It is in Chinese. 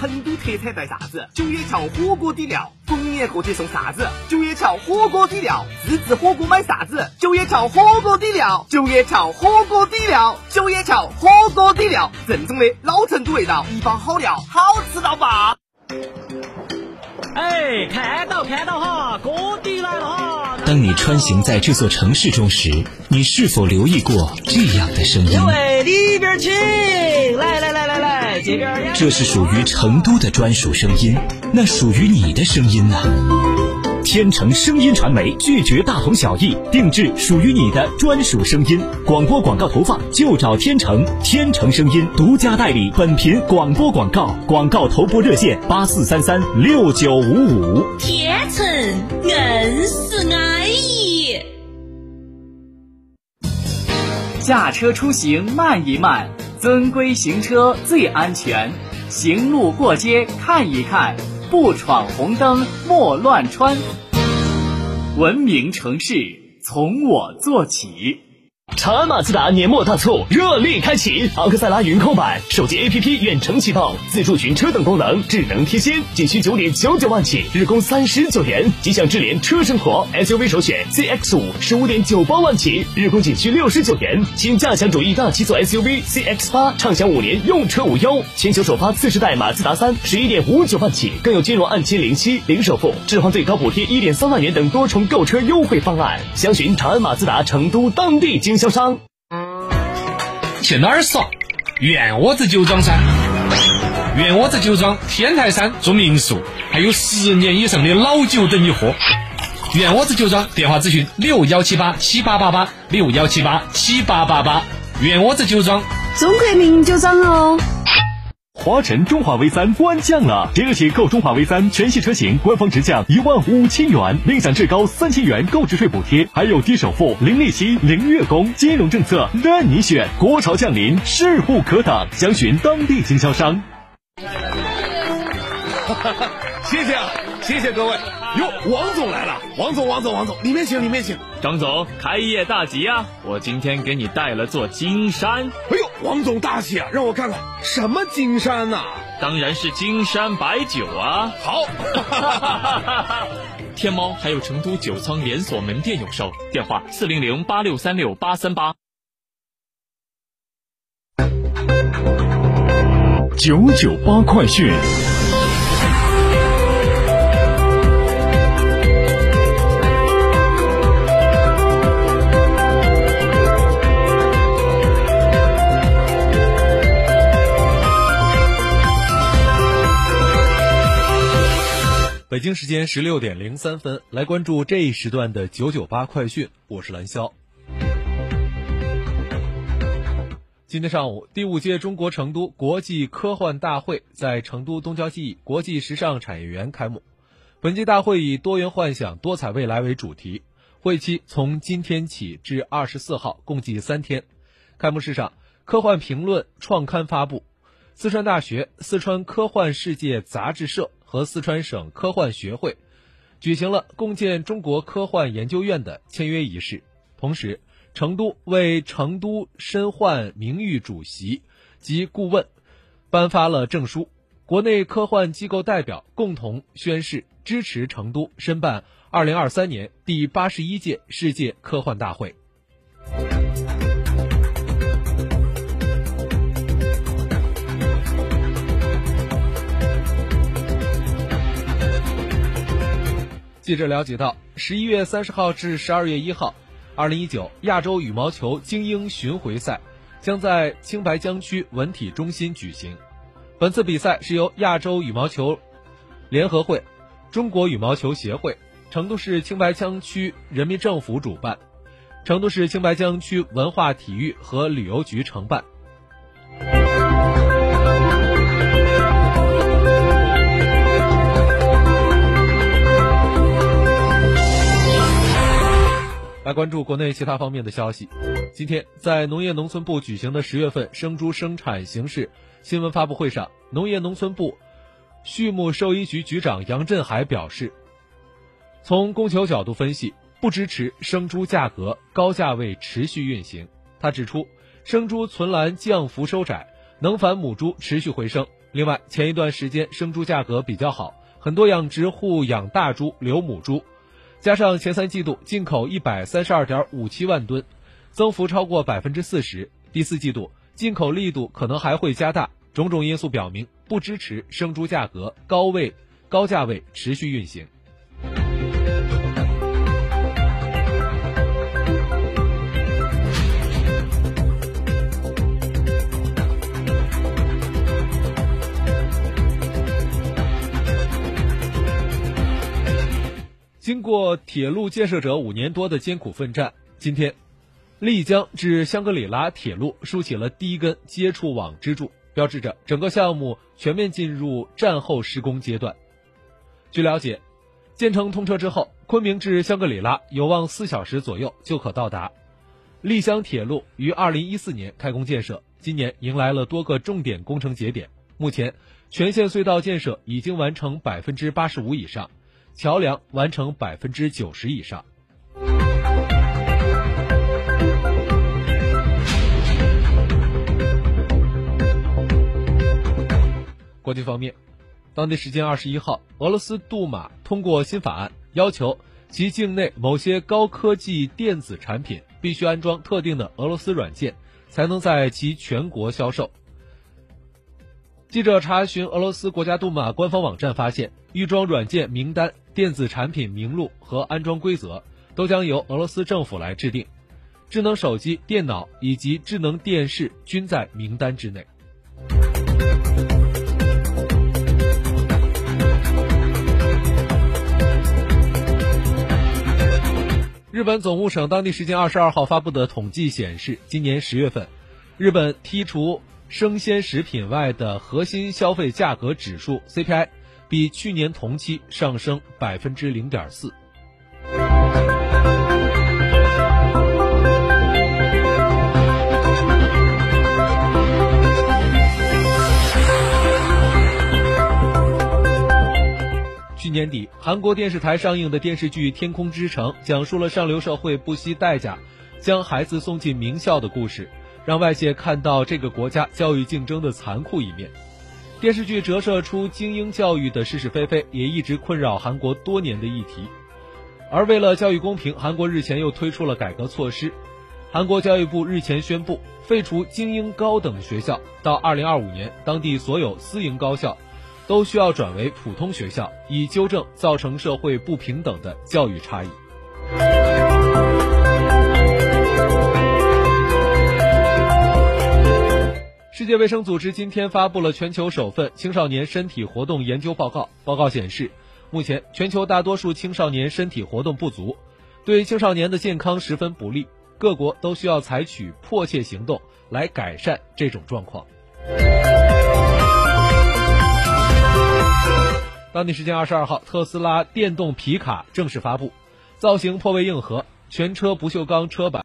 成都特产带啥子？九眼桥火锅底料，逢年过节送啥子？九眼桥火锅底料，自制火锅买啥子？九眼桥火锅底料，九眼桥火锅底料，九眼桥火锅底料，正宗的老成都味道，一包好料，好吃到爆！哎，看到看到哈，锅底来了哈！当你穿行在这座城市中时，你是否留意过这样的声音？各位里边请，这是属于成都的专属声音，那属于你的声音呢？天成声音传媒拒绝大同小异，定制属于你的专属声音。广播广告投放就找天成，天成声音独家代理本频广播广告，广告投播热线八四三三六九五五。天成硬是安逸。驾车出行慢一慢，遵规行车最安全。行路过街看一看，不闯红灯莫乱穿。文明城市从我做起。长安马自达年末大促热力开启，昂克赛拉云控版手机 APP 远程启动，自助寻车等功能智能贴心，仅需九点九九万起，日供三十九元。吉祥智联车生活 SUV 首选 CX 五十五点九八万起，日供仅需六十九元。新驾享主义大七座 SUV CX 八畅享五年用车无忧，全球首发次世代马自达三十一点五九万起，更有金融按揭零息零首付，置换最高补贴一点三万元等多重购车优惠方案。详询长安马自达成都当地经销商。去哪儿耍？袁窝子酒庄噻！袁窝子酒庄天台山住民宿，还有十年以上的老酒等你喝。袁窝子酒庄电话咨询六幺七八七八八八六幺七八七八八八。袁窝子酒庄，中国名酒庄哦。华晨中华 V 三官降了，即日起购中华 V 三全系车型，官方直降一万五千元，另享至高三千元购置税补贴，还有低首付、零利息、零月供，金融政策任你选。国潮降临，势不可挡，详询当地经销商。谢谢啊，谢谢各位。哟，王总来了，王总，王总，王总，里面请，里面请。张总，开业大吉啊！我今天给你带了座金山。哎呦，王总大气啊！让我看看什么金山呐？当然是金山白酒啊！好，天猫还有成都九仓连锁门店有售，电话四零零八六三六八三八。九九八快讯。北京时间十六点零三分，来关注这一时段的九九八快讯。我是蓝霄。今天上午，第五届中国成都国际科幻大会在成都东郊记忆国际时尚产业园开幕。本届大会以“多元幻想，多彩未来”为主题，会期从今天起至二十四号，共计三天。开幕式上，科幻评论创刊发布，四川大学、四川科幻世界杂志社。和四川省科幻学会举行了共建中国科幻研究院的签约仪式，同时，成都为成都申幻名誉主席及顾问颁发了证书。国内科幻机构代表共同宣誓支持成都申办二零二三年第八十一届世界科幻大会。记者了解到，十一月三十号至十二月一号，二零一九亚洲羽毛球精英巡回赛将在青白江区文体中心举行。本次比赛是由亚洲羽毛球联合会、中国羽毛球协会、成都市青白江区人民政府主办。成都市青白江区文化体育和旅游局承办。来关注国内其他方面的消息。今天，在农业农村部举行的十月份生猪生产形势新闻发布会上，农业农村部畜牧兽医局局长杨振海表示，从供求角度分析，不支持生猪价格高价位持续运行。他指出，生猪存栏降幅收窄，能繁母猪持续回升。另外，前一段时间生猪价格比较好，很多养殖户养大猪留母猪。加上前三季度进口一百三十二点五七万吨，增幅超过百分之四十。第四季度进口力度可能还会加大，种种因素表明不支持生猪价格高位、高价位持续运行。经过铁路建设者五年多的艰苦奋战，今天，丽江至香格里拉铁路竖起了第一根接触网支柱，标志着整个项目全面进入战后施工阶段。据了解，建成通车之后，昆明至香格里拉有望四小时左右就可到达。丽江铁路于二零一四年开工建设，今年迎来了多个重点工程节点，目前全线隧道建设已经完成百分之八十五以上。桥梁完成百分之九十以上。国际方面，当地时间二十一号，俄罗斯杜马通过新法案，要求其境内某些高科技电子产品必须安装特定的俄罗斯软件，才能在其全国销售。记者查询俄罗斯国家杜马官方网站发现，预装软件名单。电子产品名录和安装规则都将由俄罗斯政府来制定，智能手机、电脑以及智能电视均在名单之内。日本总务省当地时间二十二号发布的统计显示，今年十月份，日本剔除生鲜食品外的核心消费价格指数 CPI。比去年同期上升百分之零点四。去年底，韩国电视台上映的电视剧《天空之城》，讲述了上流社会不惜代价将孩子送进名校的故事，让外界看到这个国家教育竞争的残酷一面。电视剧折射出精英教育的是是非非，也一直困扰韩国多年的议题。而为了教育公平，韩国日前又推出了改革措施。韩国教育部日前宣布废除精英高等学校，到二零二五年，当地所有私营高校都需要转为普通学校，以纠正造成社会不平等的教育差异。世界卫生组织今天发布了全球首份青少年身体活动研究报告。报告显示，目前全球大多数青少年身体活动不足，对青少年的健康十分不利。各国都需要采取迫切行动来改善这种状况。当地时间二十二号，特斯拉电动皮卡正式发布，造型颇为硬核，全车不锈钢车板。